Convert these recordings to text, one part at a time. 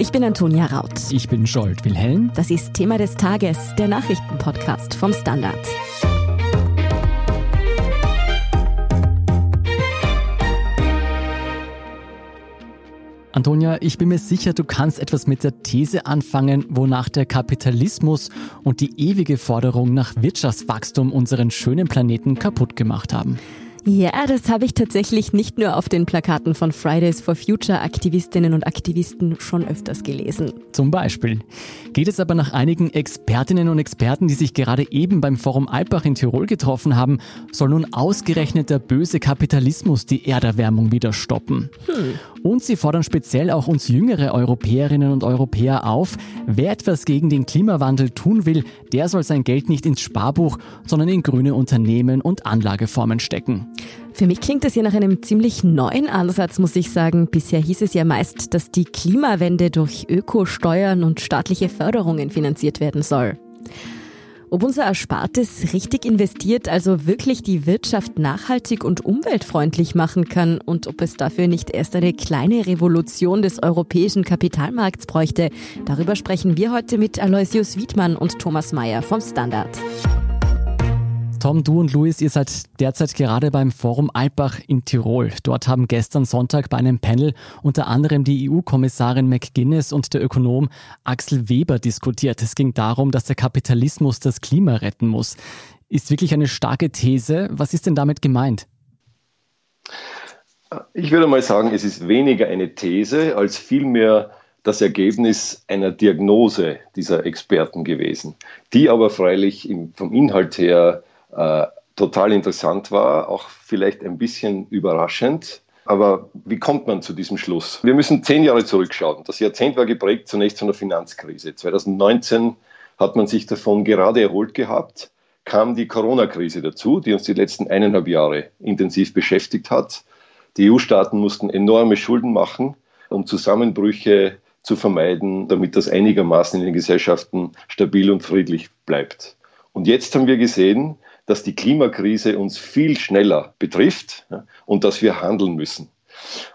Ich bin Antonia Raut. Ich bin Scholt Wilhelm. Das ist Thema des Tages, der Nachrichtenpodcast vom Standard. Antonia, ich bin mir sicher, du kannst etwas mit der These anfangen, wonach der Kapitalismus und die ewige Forderung nach Wirtschaftswachstum unseren schönen Planeten kaputt gemacht haben. Ja, das habe ich tatsächlich nicht nur auf den Plakaten von Fridays for Future Aktivistinnen und Aktivisten schon öfters gelesen. Zum Beispiel. Geht es aber nach einigen Expertinnen und Experten, die sich gerade eben beim Forum Alpbach in Tirol getroffen haben, soll nun ausgerechnet der böse Kapitalismus die Erderwärmung wieder stoppen. Hm. Und sie fordern speziell auch uns jüngere Europäerinnen und Europäer auf, wer etwas gegen den Klimawandel tun will, der soll sein Geld nicht ins Sparbuch, sondern in grüne Unternehmen und Anlageformen stecken. Für mich klingt das ja nach einem ziemlich neuen Ansatz, muss ich sagen. Bisher hieß es ja meist, dass die Klimawende durch Ökosteuern und staatliche Förderungen finanziert werden soll. Ob unser Erspartes richtig investiert, also wirklich die Wirtschaft nachhaltig und umweltfreundlich machen kann und ob es dafür nicht erst eine kleine Revolution des europäischen Kapitalmarkts bräuchte, darüber sprechen wir heute mit Aloysius Wiedmann und Thomas Mayer vom Standard. Tom, du und Luis, ihr seid derzeit gerade beim Forum Alpbach in Tirol. Dort haben gestern Sonntag bei einem Panel unter anderem die EU-Kommissarin McGuinness und der Ökonom Axel Weber diskutiert. Es ging darum, dass der Kapitalismus das Klima retten muss. Ist wirklich eine starke These. Was ist denn damit gemeint? Ich würde mal sagen, es ist weniger eine These als vielmehr das Ergebnis einer Diagnose dieser Experten gewesen, die aber freilich vom Inhalt her äh, total interessant war, auch vielleicht ein bisschen überraschend. Aber wie kommt man zu diesem Schluss? Wir müssen zehn Jahre zurückschauen. Das Jahrzehnt war geprägt zunächst von der Finanzkrise. 2019 hat man sich davon gerade erholt gehabt, kam die Corona-Krise dazu, die uns die letzten eineinhalb Jahre intensiv beschäftigt hat. Die EU-Staaten mussten enorme Schulden machen, um Zusammenbrüche zu vermeiden, damit das einigermaßen in den Gesellschaften stabil und friedlich bleibt. Und jetzt haben wir gesehen, dass die Klimakrise uns viel schneller betrifft und dass wir handeln müssen.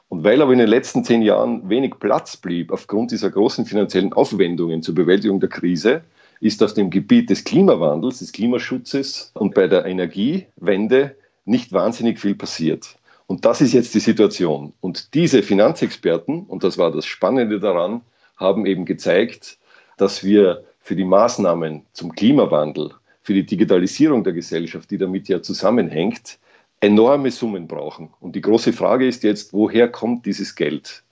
Und weil aber in den letzten zehn Jahren wenig Platz blieb aufgrund dieser großen finanziellen Aufwendungen zur Bewältigung der Krise, ist auf dem Gebiet des Klimawandels, des Klimaschutzes und bei der Energiewende nicht wahnsinnig viel passiert. Und das ist jetzt die Situation. Und diese Finanzexperten, und das war das Spannende daran, haben eben gezeigt, dass wir für die Maßnahmen zum Klimawandel für die Digitalisierung der Gesellschaft, die damit ja zusammenhängt, enorme Summen brauchen. Und die große Frage ist jetzt, woher kommt dieses Geld?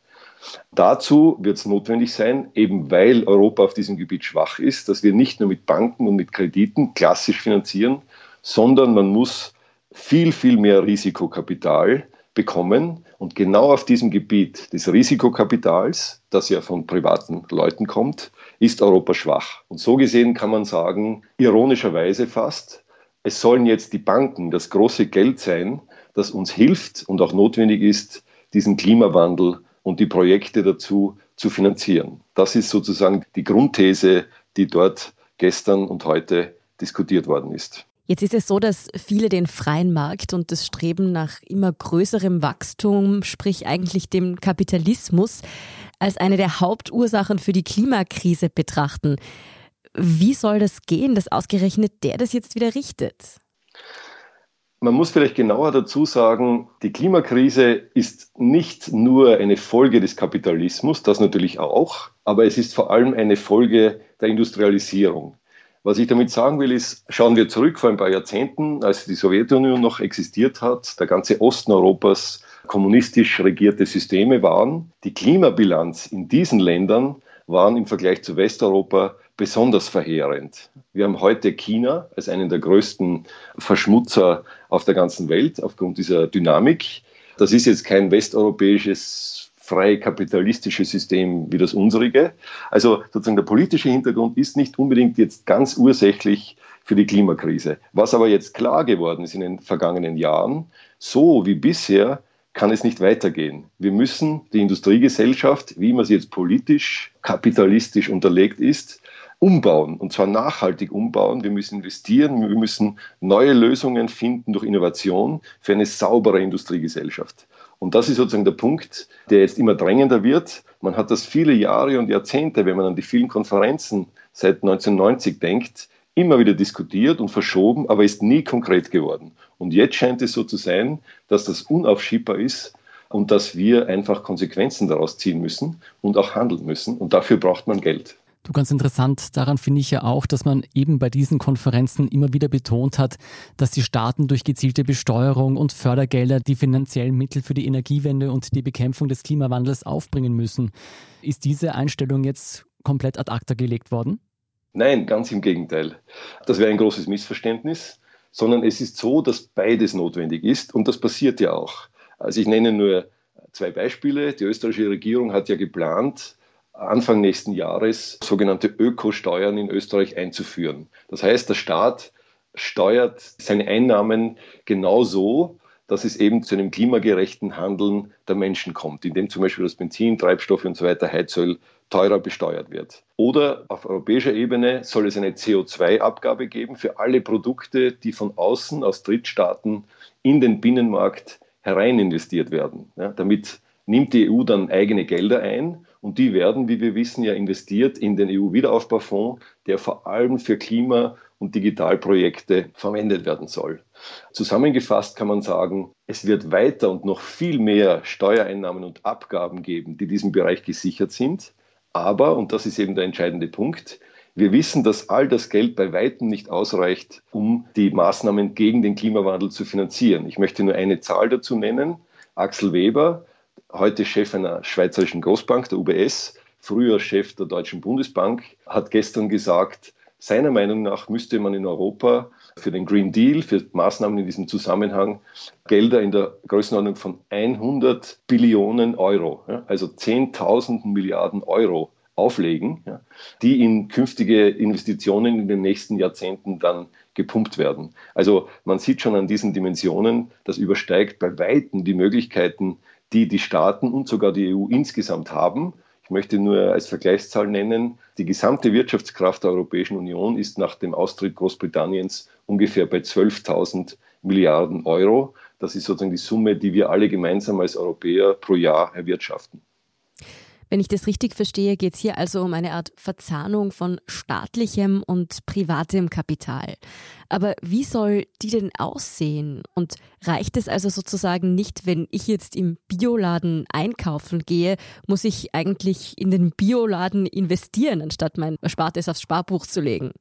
Dazu wird es notwendig sein, eben weil Europa auf diesem Gebiet schwach ist, dass wir nicht nur mit Banken und mit Krediten klassisch finanzieren, sondern man muss viel, viel mehr Risikokapital bekommen. Und genau auf diesem Gebiet des Risikokapitals, das ja von privaten Leuten kommt, ist Europa schwach. Und so gesehen kann man sagen, ironischerweise fast, es sollen jetzt die Banken das große Geld sein, das uns hilft und auch notwendig ist, diesen Klimawandel und die Projekte dazu zu finanzieren. Das ist sozusagen die Grundthese, die dort gestern und heute diskutiert worden ist. Jetzt ist es so, dass viele den freien Markt und das Streben nach immer größerem Wachstum, sprich eigentlich dem Kapitalismus, als eine der Hauptursachen für die Klimakrise betrachten. Wie soll das gehen, dass ausgerechnet der das jetzt wieder richtet? Man muss vielleicht genauer dazu sagen, die Klimakrise ist nicht nur eine Folge des Kapitalismus, das natürlich auch, aber es ist vor allem eine Folge der Industrialisierung. Was ich damit sagen will, ist, schauen wir zurück vor ein paar Jahrzehnten, als die Sowjetunion noch existiert hat, der ganze Osten Europas kommunistisch regierte Systeme waren. Die Klimabilanz in diesen Ländern waren im Vergleich zu Westeuropa besonders verheerend. Wir haben heute China als einen der größten Verschmutzer auf der ganzen Welt aufgrund dieser Dynamik. Das ist jetzt kein westeuropäisches frei kapitalistische System wie das unsere. Also sozusagen der politische Hintergrund ist nicht unbedingt jetzt ganz ursächlich für die Klimakrise. Was aber jetzt klar geworden ist in den vergangenen Jahren, so wie bisher kann es nicht weitergehen. Wir müssen die Industriegesellschaft, wie man sie jetzt politisch, kapitalistisch unterlegt ist, umbauen und zwar nachhaltig umbauen. Wir müssen investieren, wir müssen neue Lösungen finden durch Innovation für eine saubere Industriegesellschaft. Und das ist sozusagen der Punkt, der jetzt immer drängender wird. Man hat das viele Jahre und Jahrzehnte, wenn man an die vielen Konferenzen seit 1990 denkt, immer wieder diskutiert und verschoben, aber ist nie konkret geworden. Und jetzt scheint es so zu sein, dass das unaufschiebbar ist und dass wir einfach Konsequenzen daraus ziehen müssen und auch handeln müssen. Und dafür braucht man Geld. Du ganz interessant daran finde ich ja auch, dass man eben bei diesen Konferenzen immer wieder betont hat, dass die Staaten durch gezielte Besteuerung und Fördergelder die finanziellen Mittel für die Energiewende und die Bekämpfung des Klimawandels aufbringen müssen. Ist diese Einstellung jetzt komplett ad acta gelegt worden? Nein, ganz im Gegenteil. Das wäre ein großes Missverständnis, sondern es ist so, dass beides notwendig ist und das passiert ja auch. Also ich nenne nur zwei Beispiele. Die österreichische Regierung hat ja geplant, Anfang nächsten Jahres sogenannte Ökosteuern in Österreich einzuführen. Das heißt, der Staat steuert seine Einnahmen genauso, dass es eben zu einem klimagerechten Handeln der Menschen kommt, indem zum Beispiel das Benzin, Treibstoffe und so weiter, Heizöl teurer besteuert wird. Oder auf europäischer Ebene soll es eine CO2-Abgabe geben für alle Produkte, die von außen aus Drittstaaten in den Binnenmarkt herein investiert werden. Ja, damit nimmt die EU dann eigene Gelder ein und die werden, wie wir wissen, ja investiert in den EU-Wiederaufbaufonds, der vor allem für Klima- und Digitalprojekte verwendet werden soll. Zusammengefasst kann man sagen, es wird weiter und noch viel mehr Steuereinnahmen und Abgaben geben, die diesem Bereich gesichert sind. Aber, und das ist eben der entscheidende Punkt, wir wissen, dass all das Geld bei weitem nicht ausreicht, um die Maßnahmen gegen den Klimawandel zu finanzieren. Ich möchte nur eine Zahl dazu nennen. Axel Weber, heute Chef einer schweizerischen Großbank, der UBS, früher Chef der Deutschen Bundesbank, hat gestern gesagt, seiner Meinung nach müsste man in Europa für den Green Deal, für Maßnahmen in diesem Zusammenhang Gelder in der Größenordnung von 100 Billionen Euro, also 10.000 Milliarden Euro auflegen, die in künftige Investitionen in den nächsten Jahrzehnten dann gepumpt werden. Also man sieht schon an diesen Dimensionen, das übersteigt bei Weitem die Möglichkeiten, die die Staaten und sogar die EU insgesamt haben. Ich möchte nur als Vergleichszahl nennen, die gesamte Wirtschaftskraft der Europäischen Union ist nach dem Austritt Großbritanniens ungefähr bei 12.000 Milliarden Euro. Das ist sozusagen die Summe, die wir alle gemeinsam als Europäer pro Jahr erwirtschaften. Wenn ich das richtig verstehe, geht es hier also um eine Art Verzahnung von staatlichem und privatem Kapital. Aber wie soll die denn aussehen? Und reicht es also sozusagen nicht, wenn ich jetzt im Bioladen einkaufen gehe, muss ich eigentlich in den Bioladen investieren, anstatt mein Erspartes aufs Sparbuch zu legen?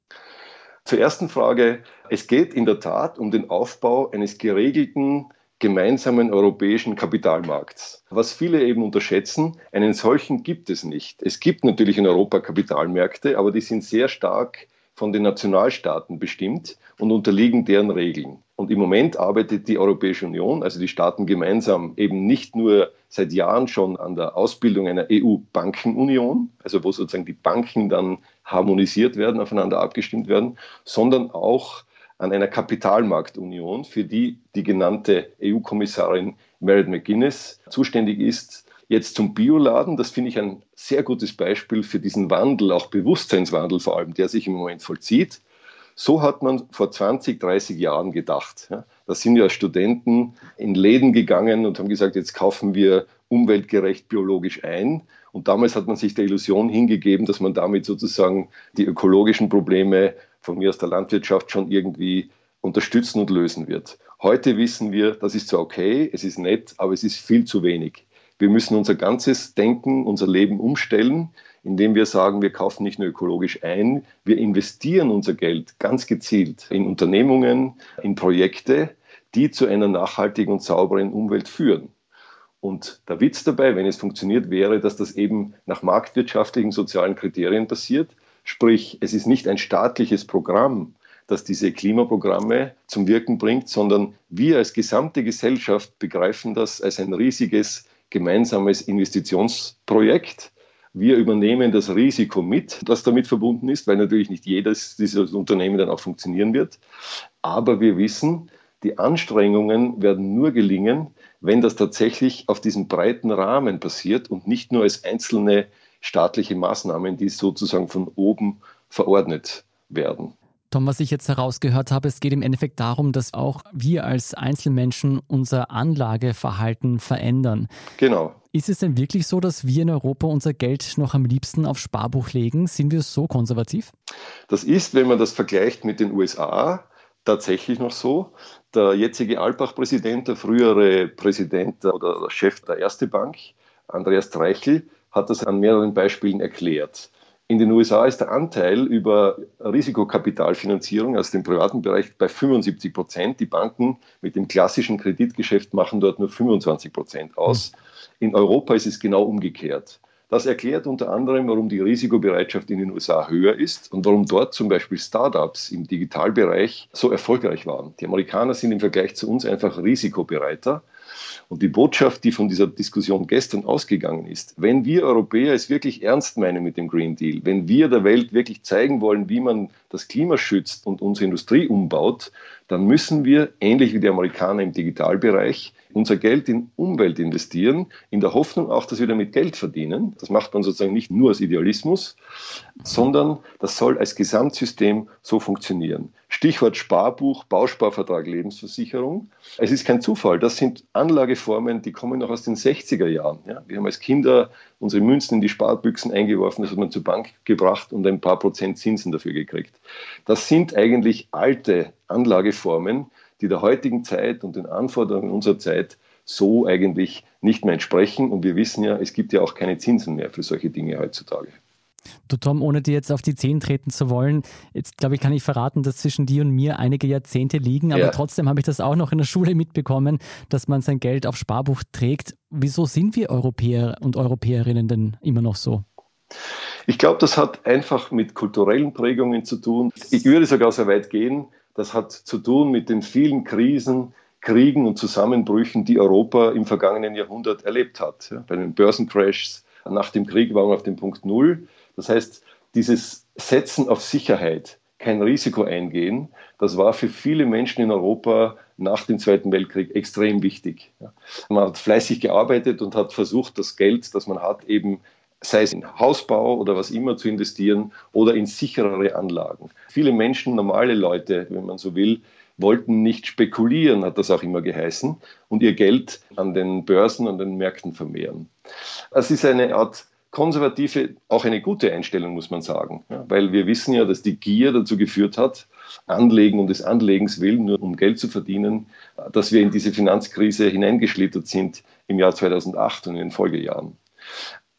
Zur ersten Frage. Es geht in der Tat um den Aufbau eines geregelten gemeinsamen europäischen Kapitalmarkts. Was viele eben unterschätzen, einen solchen gibt es nicht. Es gibt natürlich in Europa Kapitalmärkte, aber die sind sehr stark von den Nationalstaaten bestimmt und unterliegen deren Regeln. Und im Moment arbeitet die Europäische Union, also die Staaten gemeinsam, eben nicht nur seit Jahren schon an der Ausbildung einer EU-Bankenunion, also wo sozusagen die Banken dann harmonisiert werden, aufeinander abgestimmt werden, sondern auch an einer Kapitalmarktunion, für die die genannte EU-Kommissarin Meredith McGuinness zuständig ist. Jetzt zum Bioladen, das finde ich ein sehr gutes Beispiel für diesen Wandel, auch Bewusstseinswandel vor allem, der sich im Moment vollzieht. So hat man vor 20, 30 Jahren gedacht. Da sind ja Studenten in Läden gegangen und haben gesagt, jetzt kaufen wir umweltgerecht biologisch ein. Und damals hat man sich der Illusion hingegeben, dass man damit sozusagen die ökologischen Probleme von mir aus der Landwirtschaft schon irgendwie unterstützen und lösen wird. Heute wissen wir, das ist zwar okay, es ist nett, aber es ist viel zu wenig. Wir müssen unser ganzes Denken, unser Leben umstellen, indem wir sagen, wir kaufen nicht nur ökologisch ein, wir investieren unser Geld ganz gezielt in Unternehmungen, in Projekte, die zu einer nachhaltigen und sauberen Umwelt führen. Und der Witz dabei, wenn es funktioniert, wäre, dass das eben nach marktwirtschaftlichen sozialen Kriterien passiert. Sprich, es ist nicht ein staatliches Programm, das diese Klimaprogramme zum Wirken bringt, sondern wir als gesamte Gesellschaft begreifen das als ein riesiges gemeinsames Investitionsprojekt. Wir übernehmen das Risiko mit, das damit verbunden ist, weil natürlich nicht jedes dieses Unternehmen dann auch funktionieren wird. Aber wir wissen, die Anstrengungen werden nur gelingen, wenn das tatsächlich auf diesem breiten Rahmen passiert und nicht nur als einzelne staatliche Maßnahmen, die sozusagen von oben verordnet werden. Tom, was ich jetzt herausgehört habe, es geht im Endeffekt darum, dass auch wir als Einzelmenschen unser Anlageverhalten verändern. Genau. Ist es denn wirklich so, dass wir in Europa unser Geld noch am liebsten auf Sparbuch legen? Sind wir so konservativ? Das ist, wenn man das vergleicht mit den USA, tatsächlich noch so. Der jetzige Alpbach-Präsident, der frühere Präsident oder Chef der Erste Bank, Andreas Treichel, hat das an mehreren Beispielen erklärt. In den USA ist der Anteil über Risikokapitalfinanzierung aus dem privaten Bereich bei 75 Prozent. Die Banken mit dem klassischen Kreditgeschäft machen dort nur 25 Prozent aus. In Europa ist es genau umgekehrt. Das erklärt unter anderem, warum die Risikobereitschaft in den USA höher ist und warum dort zum Beispiel Startups im Digitalbereich so erfolgreich waren. Die Amerikaner sind im Vergleich zu uns einfach risikobereiter. Und die Botschaft, die von dieser Diskussion gestern ausgegangen ist, wenn wir Europäer es wirklich ernst meinen mit dem Green Deal, wenn wir der Welt wirklich zeigen wollen, wie man das Klima schützt und unsere Industrie umbaut, dann müssen wir, ähnlich wie die Amerikaner im Digitalbereich, unser Geld in Umwelt investieren, in der Hoffnung auch, dass wir damit Geld verdienen. Das macht man sozusagen nicht nur aus Idealismus, sondern das soll als Gesamtsystem so funktionieren. Stichwort Sparbuch, Bausparvertrag, Lebensversicherung. Es ist kein Zufall. Das sind Anlageformen, die kommen noch aus den 60er Jahren. Ja, wir haben als Kinder unsere Münzen in die Sparbüchsen eingeworfen, das hat man zur Bank gebracht und ein paar Prozent Zinsen dafür gekriegt. Das sind eigentlich alte Anlageformen, die der heutigen Zeit und den Anforderungen unserer Zeit so eigentlich nicht mehr entsprechen. Und wir wissen ja, es gibt ja auch keine Zinsen mehr für solche Dinge heutzutage. Du Tom, ohne dir jetzt auf die Zehen treten zu wollen, jetzt glaube ich, kann ich verraten, dass zwischen dir und mir einige Jahrzehnte liegen, aber ja. trotzdem habe ich das auch noch in der Schule mitbekommen, dass man sein Geld auf Sparbuch trägt. Wieso sind wir Europäer und Europäerinnen denn immer noch so? Ich glaube, das hat einfach mit kulturellen Prägungen zu tun. Ich würde sogar so weit gehen, das hat zu tun mit den vielen Krisen, Kriegen und Zusammenbrüchen, die Europa im vergangenen Jahrhundert erlebt hat. Ja, bei den Börsencrashs nach dem Krieg waren wir auf dem Punkt Null. Das heißt, dieses Setzen auf Sicherheit, kein Risiko eingehen, das war für viele Menschen in Europa nach dem Zweiten Weltkrieg extrem wichtig. Ja. Man hat fleißig gearbeitet und hat versucht, das Geld, das man hat, eben sei es in Hausbau oder was immer zu investieren oder in sicherere Anlagen. Viele Menschen, normale Leute, wenn man so will, wollten nicht spekulieren, hat das auch immer geheißen, und ihr Geld an den Börsen und den Märkten vermehren. Es ist eine Art konservative, auch eine gute Einstellung, muss man sagen, weil wir wissen ja, dass die Gier dazu geführt hat, Anlegen um des Anlegens willen, nur um Geld zu verdienen, dass wir in diese Finanzkrise hineingeschlittert sind im Jahr 2008 und in den Folgejahren.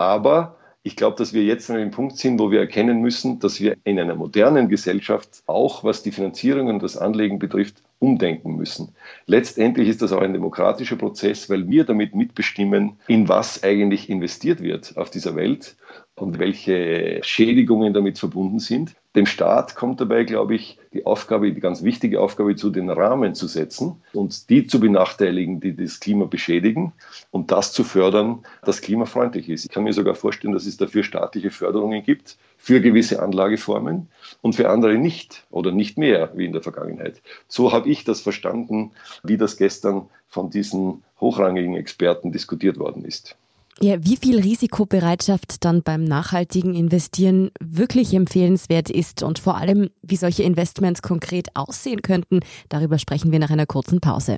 Aber ich glaube, dass wir jetzt an einem Punkt sind, wo wir erkennen müssen, dass wir in einer modernen Gesellschaft auch, was die Finanzierung und das Anlegen betrifft, umdenken müssen. Letztendlich ist das auch ein demokratischer Prozess, weil wir damit mitbestimmen, in was eigentlich investiert wird auf dieser Welt und welche Schädigungen damit verbunden sind. Dem Staat kommt dabei, glaube ich, die Aufgabe, die ganz wichtige Aufgabe zu, den Rahmen zu setzen und die zu benachteiligen, die das Klima beschädigen und das zu fördern, das klimafreundlich ist. Ich kann mir sogar vorstellen, dass es dafür staatliche Förderungen gibt für gewisse Anlageformen und für andere nicht oder nicht mehr wie in der Vergangenheit. So habe ich das verstanden, wie das gestern von diesen hochrangigen Experten diskutiert worden ist. Ja, wie viel Risikobereitschaft dann beim nachhaltigen Investieren wirklich empfehlenswert ist und vor allem, wie solche Investments konkret aussehen könnten, darüber sprechen wir nach einer kurzen Pause.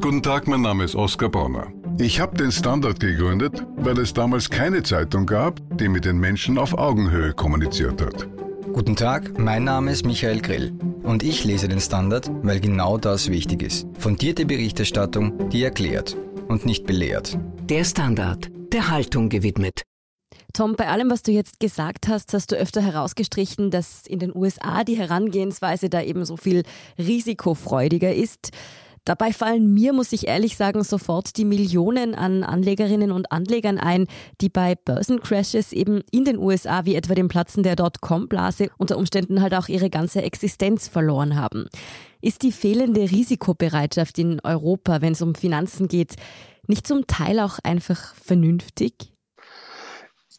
Guten Tag, mein Name ist Oskar Bonner. Ich habe den Standard gegründet, weil es damals keine Zeitung gab, die mit den Menschen auf Augenhöhe kommuniziert hat. Guten Tag, mein Name ist Michael Grill und ich lese den Standard, weil genau das wichtig ist. Fundierte Berichterstattung, die erklärt und nicht belehrt. Der Standard, der Haltung gewidmet. Tom, bei allem, was du jetzt gesagt hast, hast du öfter herausgestrichen, dass in den USA die Herangehensweise da eben so viel risikofreudiger ist. Dabei fallen mir, muss ich ehrlich sagen, sofort die Millionen an Anlegerinnen und Anlegern ein, die bei Börsencrashes eben in den USA, wie etwa dem Platzen der Dotcom-Blase, unter Umständen halt auch ihre ganze Existenz verloren haben. Ist die fehlende Risikobereitschaft in Europa, wenn es um Finanzen geht, nicht zum Teil auch einfach vernünftig?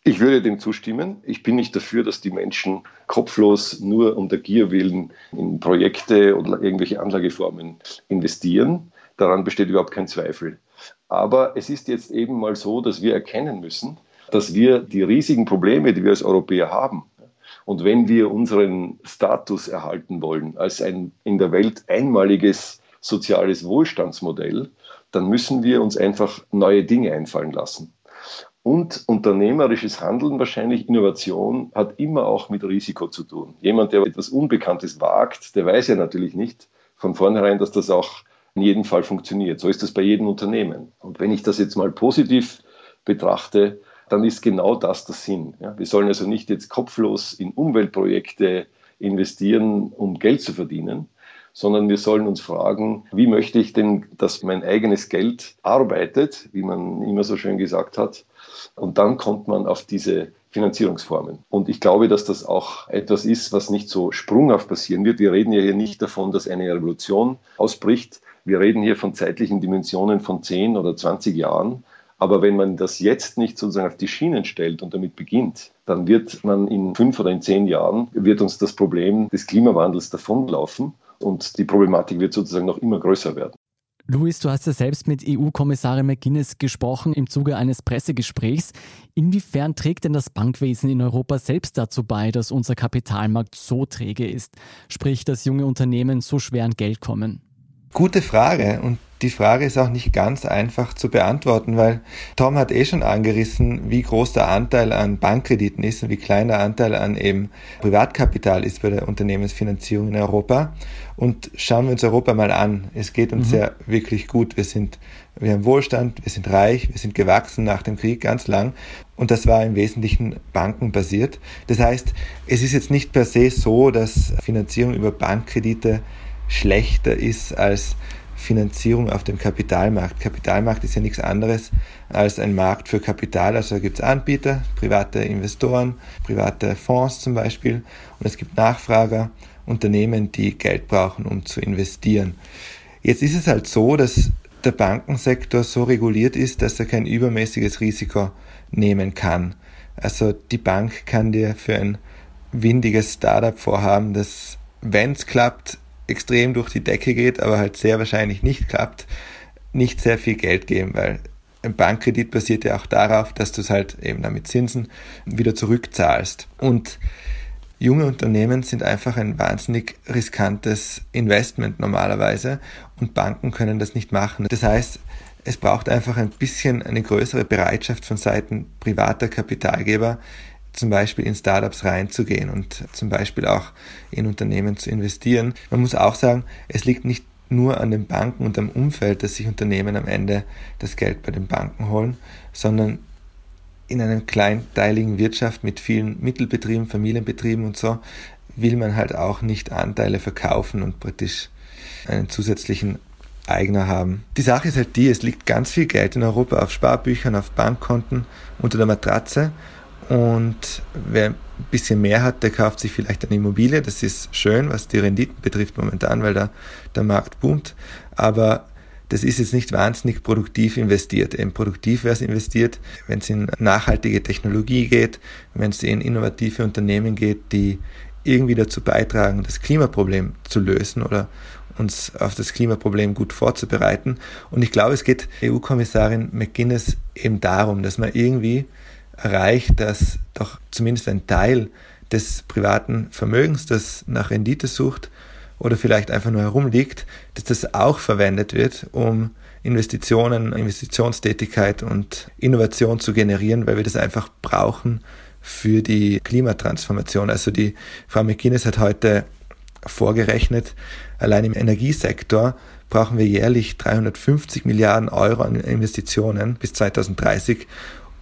Ich würde dem zustimmen. Ich bin nicht dafür, dass die Menschen kopflos nur um der Gier willen in Projekte oder irgendwelche Anlageformen investieren. Daran besteht überhaupt kein Zweifel. Aber es ist jetzt eben mal so, dass wir erkennen müssen, dass wir die riesigen Probleme, die wir als Europäer haben, Und wenn wir unseren Status erhalten wollen als ein in der Welt einmaliges soziales Wohlstandsmodell, dann müssen wir uns einfach neue Dinge einfallen lassen. Und unternehmerisches Handeln, wahrscheinlich Innovation, hat immer auch mit Risiko zu tun. Jemand, der etwas Unbekanntes wagt, der weiß ja natürlich nicht von vornherein, dass das auch in jedem Fall funktioniert. So ist das bei jedem Unternehmen. Und wenn ich das jetzt mal positiv betrachte, dann ist genau das der Sinn. Ja, wir sollen also nicht jetzt kopflos in Umweltprojekte investieren, um Geld zu verdienen, sondern wir sollen uns fragen, wie möchte ich denn, dass mein eigenes Geld arbeitet, wie man immer so schön gesagt hat. Und dann kommt man auf diese Finanzierungsformen. Und ich glaube, dass das auch etwas ist, was nicht so sprunghaft passieren wird. Wir reden ja hier nicht davon, dass eine Revolution ausbricht. Wir reden hier von zeitlichen Dimensionen von 10 oder 20 Jahren. Aber wenn man das jetzt nicht sozusagen auf die Schienen stellt und damit beginnt, dann wird man in fünf oder in zehn Jahren, wird uns das Problem des Klimawandels davonlaufen und die Problematik wird sozusagen noch immer größer werden. Luis, du hast ja selbst mit EU-Kommissarin McGuinness gesprochen im Zuge eines Pressegesprächs. Inwiefern trägt denn das Bankwesen in Europa selbst dazu bei, dass unser Kapitalmarkt so träge ist, sprich, dass junge Unternehmen so schwer an Geld kommen? Gute Frage und die Frage ist auch nicht ganz einfach zu beantworten, weil Tom hat eh schon angerissen, wie groß der Anteil an Bankkrediten ist und wie klein der Anteil an eben Privatkapital ist bei der Unternehmensfinanzierung in Europa. Und schauen wir uns Europa mal an. Es geht uns mhm. ja wirklich gut. Wir sind, wir haben Wohlstand, wir sind reich, wir sind gewachsen nach dem Krieg ganz lang. Und das war im Wesentlichen bankenbasiert. Das heißt, es ist jetzt nicht per se so, dass Finanzierung über Bankkredite schlechter ist als Finanzierung auf dem Kapitalmarkt. Kapitalmarkt ist ja nichts anderes als ein Markt für Kapital. Also da gibt es Anbieter, private Investoren, private Fonds zum Beispiel und es gibt Nachfrager, Unternehmen, die Geld brauchen, um zu investieren. Jetzt ist es halt so, dass der Bankensektor so reguliert ist, dass er kein übermäßiges Risiko nehmen kann. Also die Bank kann dir für ein windiges Startup-Vorhaben, das, wenn es klappt, extrem durch die Decke geht, aber halt sehr wahrscheinlich nicht klappt, nicht sehr viel Geld geben, weil ein Bankkredit basiert ja auch darauf, dass du es halt eben damit Zinsen wieder zurückzahlst. Und junge Unternehmen sind einfach ein wahnsinnig riskantes Investment normalerweise und Banken können das nicht machen. Das heißt, es braucht einfach ein bisschen eine größere Bereitschaft von Seiten privater Kapitalgeber, zum Beispiel in Startups reinzugehen und zum Beispiel auch in Unternehmen zu investieren. Man muss auch sagen, es liegt nicht nur an den Banken und am Umfeld, dass sich Unternehmen am Ende das Geld bei den Banken holen, sondern in einer kleinteiligen Wirtschaft mit vielen Mittelbetrieben, Familienbetrieben und so will man halt auch nicht Anteile verkaufen und praktisch einen zusätzlichen Eigner haben. Die Sache ist halt die, es liegt ganz viel Geld in Europa auf Sparbüchern, auf Bankkonten, unter der Matratze und wer ein bisschen mehr hat, der kauft sich vielleicht eine Immobilie. Das ist schön, was die Renditen betrifft momentan, weil da der Markt boomt. Aber das ist jetzt nicht wahnsinnig produktiv investiert. Eben produktiv wäre es investiert, wenn es in nachhaltige Technologie geht, wenn es in innovative Unternehmen geht, die irgendwie dazu beitragen, das Klimaproblem zu lösen oder uns auf das Klimaproblem gut vorzubereiten. Und ich glaube, es geht EU-Kommissarin McGuinness eben darum, dass man irgendwie erreicht, dass doch zumindest ein Teil des privaten Vermögens, das nach Rendite sucht oder vielleicht einfach nur herumliegt, dass das auch verwendet wird, um Investitionen, Investitionstätigkeit und Innovation zu generieren, weil wir das einfach brauchen für die Klimatransformation. Also die Frau McGuinness hat heute vorgerechnet, allein im Energiesektor brauchen wir jährlich 350 Milliarden Euro an Investitionen bis 2030,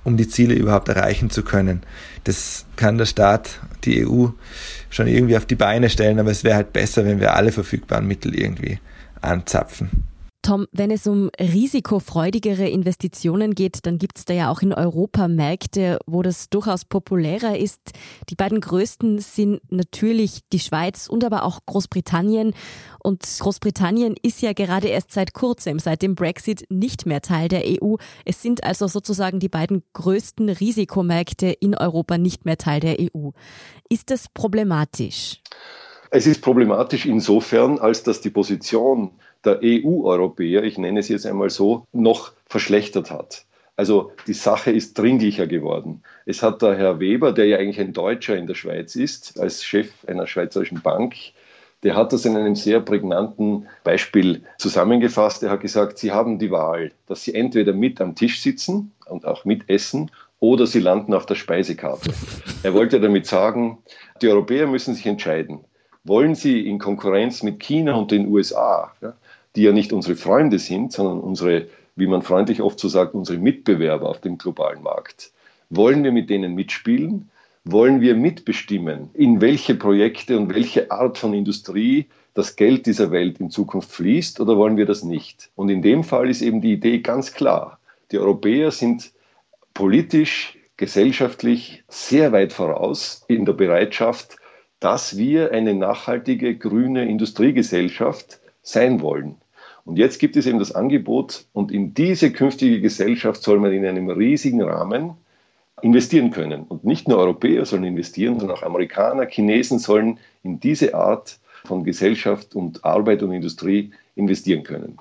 um die Ziele überhaupt erreichen zu können. Das kann der Staat, die EU schon irgendwie auf die Beine stellen, aber es wäre halt besser, wenn wir alle verfügbaren Mittel irgendwie anzapfen. Tom, wenn es um risikofreudigere Investitionen geht, dann gibt es da ja auch in Europa Märkte, wo das durchaus populärer ist. Die beiden größten sind natürlich die Schweiz und aber auch Großbritannien. Und Großbritannien ist ja gerade erst seit kurzem, seit dem Brexit, nicht mehr Teil der EU. Es sind also sozusagen die beiden größten Risikomärkte in Europa nicht mehr Teil der EU. Ist das problematisch? Es ist problematisch insofern, als dass die Position der EU-Europäer, ich nenne es jetzt einmal so, noch verschlechtert hat. Also die Sache ist dringlicher geworden. Es hat der Herr Weber, der ja eigentlich ein Deutscher in der Schweiz ist, als Chef einer schweizerischen Bank, der hat das in einem sehr prägnanten Beispiel zusammengefasst. Er hat gesagt, Sie haben die Wahl, dass Sie entweder mit am Tisch sitzen und auch mitessen oder Sie landen auf der Speisekarte. Er wollte damit sagen, die Europäer müssen sich entscheiden. Wollen sie in Konkurrenz mit China und den USA, ja, die ja nicht unsere Freunde sind, sondern unsere, wie man freundlich oft so sagt, unsere Mitbewerber auf dem globalen Markt, wollen wir mit denen mitspielen wollen wir mitbestimmen, in welche Projekte und welche Art von Industrie das Geld dieser Welt in Zukunft fließt oder wollen wir das nicht? Und in dem Fall ist eben die Idee ganz klar. Die Europäer sind politisch, gesellschaftlich sehr weit voraus in der Bereitschaft, dass wir eine nachhaltige grüne Industriegesellschaft sein wollen. Und jetzt gibt es eben das Angebot, und in diese künftige Gesellschaft soll man in einem riesigen Rahmen investieren können. Und nicht nur Europäer sollen investieren, sondern auch Amerikaner, Chinesen sollen in diese Art von Gesellschaft und Arbeit und Industrie investieren können.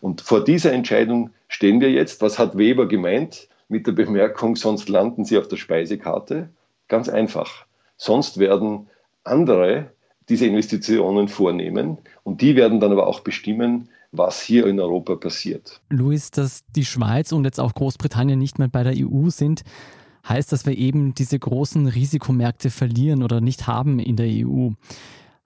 Und vor dieser Entscheidung stehen wir jetzt. Was hat Weber gemeint mit der Bemerkung, sonst landen sie auf der Speisekarte? Ganz einfach. Sonst werden andere diese Investitionen vornehmen und die werden dann aber auch bestimmen, was hier in Europa passiert. Luis, dass die Schweiz und jetzt auch Großbritannien nicht mehr bei der EU sind, heißt, dass wir eben diese großen Risikomärkte verlieren oder nicht haben in der EU.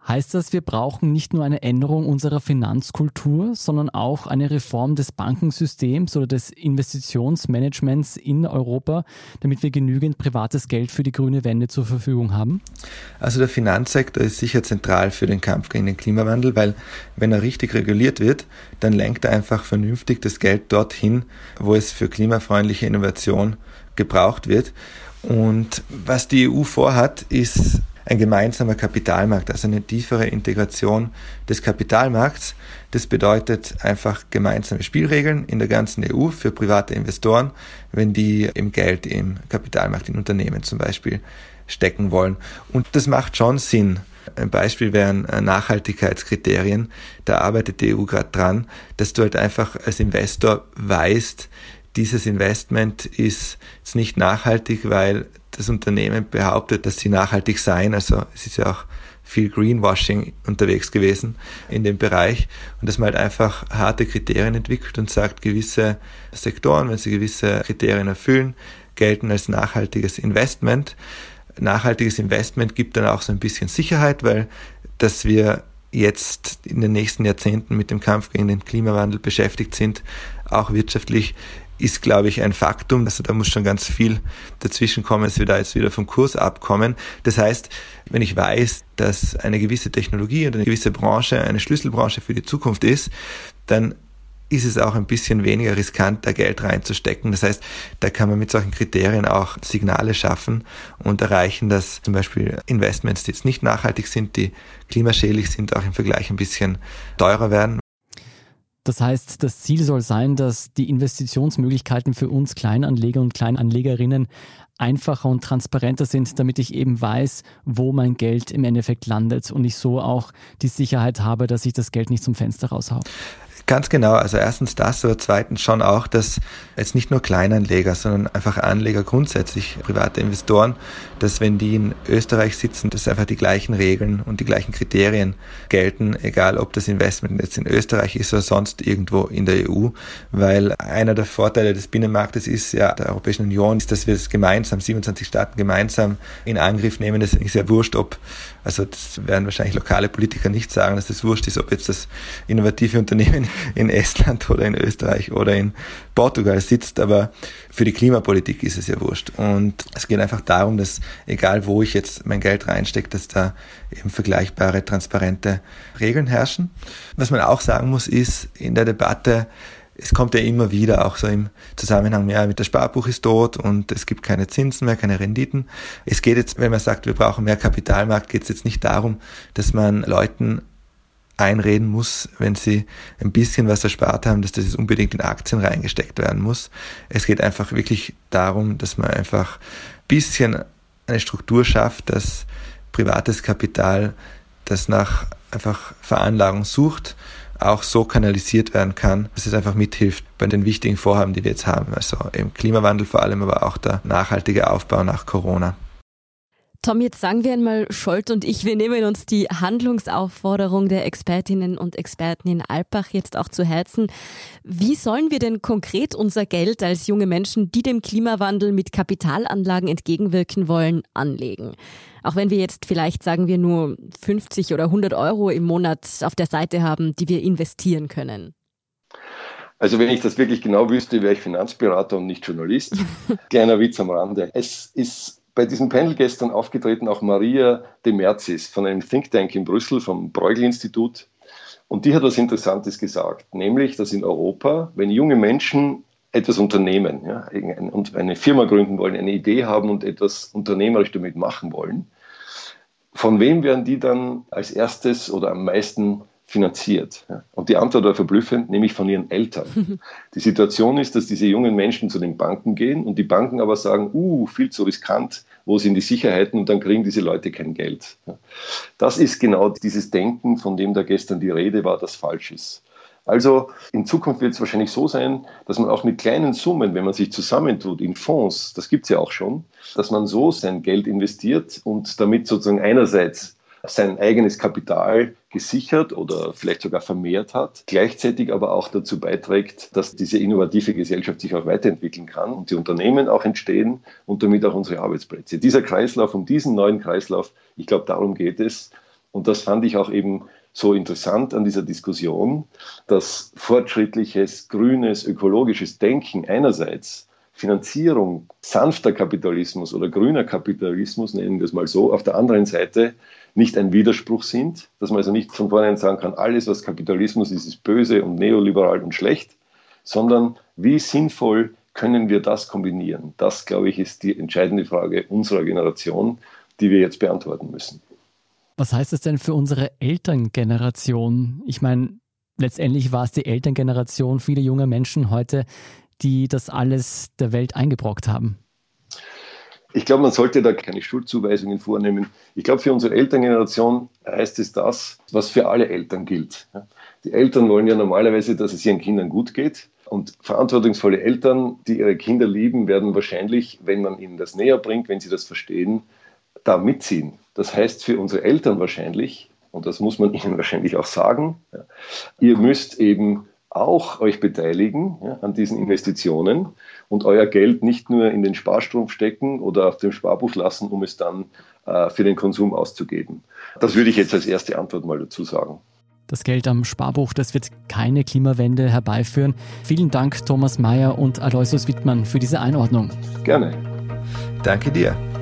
Heißt das, wir brauchen nicht nur eine Änderung unserer Finanzkultur, sondern auch eine Reform des Bankensystems oder des Investitionsmanagements in Europa, damit wir genügend privates Geld für die grüne Wende zur Verfügung haben? Also der Finanzsektor ist sicher zentral für den Kampf gegen den Klimawandel, weil wenn er richtig reguliert wird, dann lenkt er einfach vernünftig das Geld dorthin, wo es für klimafreundliche Innovation gebraucht wird. Und was die EU vorhat, ist ein gemeinsamer Kapitalmarkt, also eine tiefere Integration des Kapitalmarkts. Das bedeutet einfach gemeinsame Spielregeln in der ganzen EU für private Investoren, wenn die im Geld im Kapitalmarkt in Unternehmen zum Beispiel stecken wollen. Und das macht schon Sinn. Ein Beispiel wären äh, Nachhaltigkeitskriterien. Da arbeitet die EU gerade dran, dass du halt einfach als Investor weißt, dieses Investment ist nicht nachhaltig, weil das Unternehmen behauptet, dass sie nachhaltig seien. Also es ist ja auch viel Greenwashing unterwegs gewesen in dem Bereich und dass man halt einfach harte Kriterien entwickelt und sagt, gewisse Sektoren, wenn sie gewisse Kriterien erfüllen, gelten als nachhaltiges Investment. Nachhaltiges Investment gibt dann auch so ein bisschen Sicherheit, weil dass wir jetzt in den nächsten Jahrzehnten mit dem Kampf gegen den Klimawandel beschäftigt sind, auch wirtschaftlich ist, glaube ich, ein Faktum. Also da muss schon ganz viel dazwischen kommen, dass wir da jetzt wieder vom Kurs abkommen. Das heißt, wenn ich weiß, dass eine gewisse Technologie oder eine gewisse Branche eine Schlüsselbranche für die Zukunft ist, dann ist es auch ein bisschen weniger riskant, da Geld reinzustecken. Das heißt, da kann man mit solchen Kriterien auch Signale schaffen und erreichen, dass zum Beispiel Investments, die jetzt nicht nachhaltig sind, die klimaschädlich sind, auch im Vergleich ein bisschen teurer werden, das heißt, das Ziel soll sein, dass die Investitionsmöglichkeiten für uns Kleinanleger und Kleinanlegerinnen einfacher und transparenter sind, damit ich eben weiß, wo mein Geld im Endeffekt landet und ich so auch die Sicherheit habe, dass ich das Geld nicht zum Fenster raushaue. Ganz genau. Also erstens das, aber zweitens schon auch, dass jetzt nicht nur Kleinanleger, sondern einfach Anleger grundsätzlich, private Investoren, dass wenn die in Österreich sitzen, dass einfach die gleichen Regeln und die gleichen Kriterien gelten, egal ob das Investment jetzt in Österreich ist oder sonst irgendwo in der EU, weil einer der Vorteile des Binnenmarktes ist ja der Europäischen Union, ist, dass wir es gemeinsam, 27 Staaten gemeinsam in Angriff nehmen. Das ist ja wurscht, ob, also das werden wahrscheinlich lokale Politiker nicht sagen, dass das wurscht ist, ob jetzt das innovative Unternehmen in Estland oder in Österreich oder in Portugal sitzt, aber für die Klimapolitik ist es ja wurscht. Und es geht einfach darum, dass egal wo ich jetzt mein Geld reinstecke, dass da eben vergleichbare, transparente Regeln herrschen. Was man auch sagen muss, ist in der Debatte, es kommt ja immer wieder auch so im Zusammenhang, ja, mit der Sparbuch ist tot und es gibt keine Zinsen mehr, keine Renditen. Es geht jetzt, wenn man sagt, wir brauchen mehr Kapitalmarkt, geht es jetzt nicht darum, dass man Leuten einreden muss, wenn sie ein bisschen was erspart haben, dass das unbedingt in Aktien reingesteckt werden muss. Es geht einfach wirklich darum, dass man einfach ein bisschen eine Struktur schafft, dass privates Kapital, das nach einfach Veranlagung sucht, auch so kanalisiert werden kann, dass es einfach mithilft bei den wichtigen Vorhaben, die wir jetzt haben. Also im Klimawandel vor allem, aber auch der nachhaltige Aufbau nach Corona. Tom, jetzt sagen wir einmal, Scholt und ich, wir nehmen uns die Handlungsaufforderung der Expertinnen und Experten in Alpbach jetzt auch zu Herzen. Wie sollen wir denn konkret unser Geld als junge Menschen, die dem Klimawandel mit Kapitalanlagen entgegenwirken wollen, anlegen? Auch wenn wir jetzt vielleicht, sagen wir, nur 50 oder 100 Euro im Monat auf der Seite haben, die wir investieren können. Also wenn ich das wirklich genau wüsste, wäre ich Finanzberater und nicht Journalist. Kleiner Witz am Rande. Es ist bei diesem Panel gestern aufgetreten auch Maria de Merzis von einem Think Tank in Brüssel, vom Bruegel-Institut. Und die hat was Interessantes gesagt, nämlich, dass in Europa, wenn junge Menschen etwas unternehmen ja, und eine Firma gründen wollen, eine Idee haben und etwas unternehmerisch damit machen wollen, von wem werden die dann als erstes oder am meisten finanziert? Und die Antwort war verblüffend, nämlich von ihren Eltern. Die Situation ist, dass diese jungen Menschen zu den Banken gehen und die Banken aber sagen, uh, viel zu riskant, wo sind die Sicherheiten und dann kriegen diese Leute kein Geld. Das ist genau dieses Denken, von dem da gestern die Rede war, das falsch ist. Also in Zukunft wird es wahrscheinlich so sein, dass man auch mit kleinen Summen, wenn man sich zusammentut in Fonds, das gibt es ja auch schon, dass man so sein Geld investiert und damit sozusagen einerseits sein eigenes Kapital gesichert oder vielleicht sogar vermehrt hat, gleichzeitig aber auch dazu beiträgt, dass diese innovative Gesellschaft sich auch weiterentwickeln kann und die Unternehmen auch entstehen und damit auch unsere Arbeitsplätze. Dieser Kreislauf, um diesen neuen Kreislauf, ich glaube, darum geht es. Und das fand ich auch eben so interessant an dieser Diskussion, dass fortschrittliches, grünes, ökologisches Denken einerseits Finanzierung, sanfter Kapitalismus oder grüner Kapitalismus, nennen wir es mal so, auf der anderen Seite nicht ein Widerspruch sind, dass man also nicht von vornherein sagen kann, alles, was Kapitalismus ist, ist böse und neoliberal und schlecht, sondern wie sinnvoll können wir das kombinieren? Das, glaube ich, ist die entscheidende Frage unserer Generation, die wir jetzt beantworten müssen. Was heißt das denn für unsere Elterngeneration? Ich meine, letztendlich war es die Elterngeneration vieler junger Menschen heute, die das alles der Welt eingebrockt haben. Ich glaube, man sollte da keine Schuldzuweisungen vornehmen. Ich glaube, für unsere Elterngeneration heißt es das, was für alle Eltern gilt. Die Eltern wollen ja normalerweise, dass es ihren Kindern gut geht. Und verantwortungsvolle Eltern, die ihre Kinder lieben, werden wahrscheinlich, wenn man ihnen das näher bringt, wenn sie das verstehen, da mitziehen. Das heißt für unsere Eltern wahrscheinlich, und das muss man ihnen wahrscheinlich auch sagen, ihr müsst eben auch euch beteiligen ja, an diesen Investitionen und euer Geld nicht nur in den Sparstrumpf stecken oder auf dem Sparbuch lassen, um es dann äh, für den Konsum auszugeben. Das würde ich jetzt als erste Antwort mal dazu sagen. Das Geld am Sparbuch, das wird keine Klimawende herbeiführen. Vielen Dank, Thomas Mayer und Aloysius Wittmann, für diese Einordnung. Gerne. Danke dir.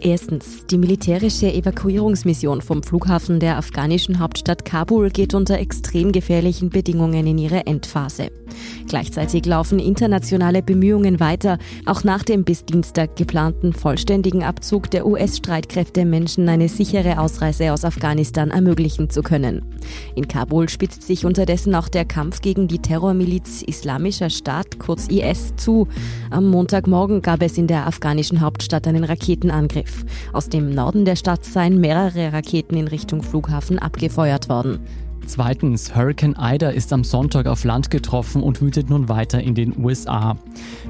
Erstens, die militärische Evakuierungsmission vom Flughafen der afghanischen Hauptstadt Kabul geht unter extrem gefährlichen Bedingungen in ihre Endphase. Gleichzeitig laufen internationale Bemühungen weiter, auch nach dem bis Dienstag geplanten vollständigen Abzug der US-Streitkräfte Menschen eine sichere Ausreise aus Afghanistan ermöglichen zu können. In Kabul spitzt sich unterdessen auch der Kampf gegen die Terrormiliz Islamischer Staat, kurz IS, zu. Am Montagmorgen gab es in der afghanischen Hauptstadt einen Raketenangriff. Aus dem Norden der Stadt seien mehrere Raketen in Richtung Flughafen abgefeuert worden. Zweitens, Hurricane Ida ist am Sonntag auf Land getroffen und wütet nun weiter in den USA.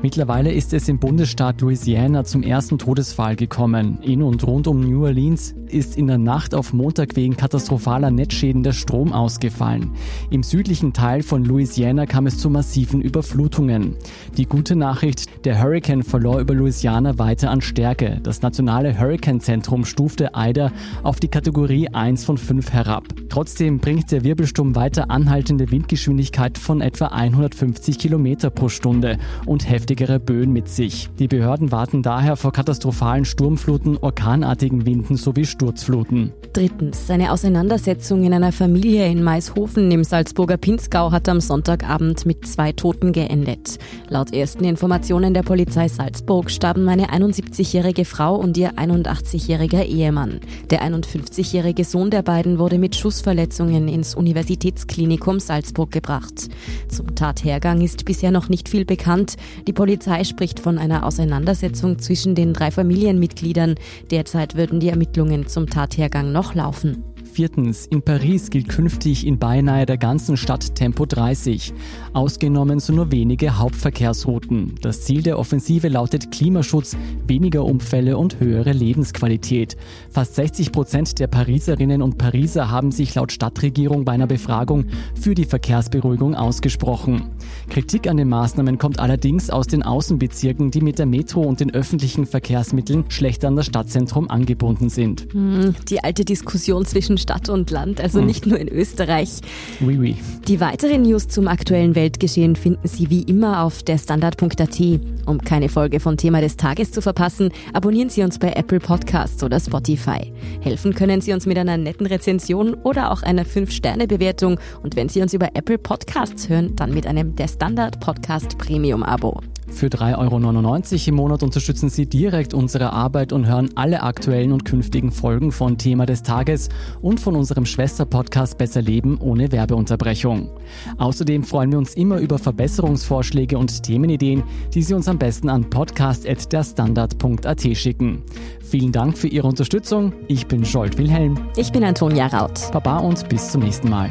Mittlerweile ist es im Bundesstaat Louisiana zum ersten Todesfall gekommen. In und rund um New Orleans ist in der Nacht auf Montag wegen katastrophaler Netzschäden der Strom ausgefallen. Im südlichen Teil von Louisiana kam es zu massiven Überflutungen. Die gute Nachricht, der Hurricane verlor über Louisiana weiter an Stärke. Das nationale Hurricane-Zentrum stufte Ida auf die Kategorie 1 von 5 herab. Trotzdem bringt der Wirbelsturm weiter anhaltende Windgeschwindigkeit von etwa 150 Kilometer pro Stunde und heftigere Böen mit sich. Die Behörden warten daher vor katastrophalen Sturmfluten, orkanartigen Winden sowie Sturzfluten. Drittens. Eine Auseinandersetzung in einer Familie in Maishofen im Salzburger Pinzgau hat am Sonntagabend mit zwei Toten geendet. Laut ersten Informationen der Polizei Salzburg starben eine 71-jährige Frau und ihr 81-jähriger Ehemann. Der 51-jährige Sohn der beiden wurde mit Schussverletzungen ins Universitätsklinikum Salzburg gebracht. Zum Tathergang ist bisher noch nicht viel bekannt. Die Polizei spricht von einer Auseinandersetzung zwischen den drei Familienmitgliedern. Derzeit würden die Ermittlungen zum Tathergang noch laufen. Viertens, in Paris gilt künftig in beinahe der ganzen Stadt Tempo 30. Ausgenommen sind nur wenige Hauptverkehrsrouten. Das Ziel der Offensive lautet Klimaschutz, weniger Unfälle und höhere Lebensqualität. Fast 60 Prozent der Pariserinnen und Pariser haben sich laut Stadtregierung bei einer Befragung für die Verkehrsberuhigung ausgesprochen. Kritik an den Maßnahmen kommt allerdings aus den Außenbezirken, die mit der Metro und den öffentlichen Verkehrsmitteln schlechter an das Stadtzentrum angebunden sind. Hm, die alte Diskussion zwischen Stadt und Land, also nicht nur in Österreich. Oui, oui. Die weiteren News zum aktuellen Weltgeschehen finden Sie wie immer auf der Standard.at. Um keine Folge von Thema des Tages zu verpassen, abonnieren Sie uns bei Apple Podcasts oder Spotify. Helfen können Sie uns mit einer netten Rezension oder auch einer 5-Sterne-Bewertung. Und wenn Sie uns über Apple Podcasts hören, dann mit einem der Standard Podcast Premium Abo. Für 3,99 Euro im Monat unterstützen Sie direkt unsere Arbeit und hören alle aktuellen und künftigen Folgen von Thema des Tages und von unserem Schwester-Podcast Besser Leben ohne Werbeunterbrechung. Außerdem freuen wir uns immer über Verbesserungsvorschläge und Themenideen, die Sie uns am besten an podcast.derstandard.at schicken. Vielen Dank für Ihre Unterstützung. Ich bin Scholt Wilhelm. Ich bin Antonia Raut. Baba und bis zum nächsten Mal.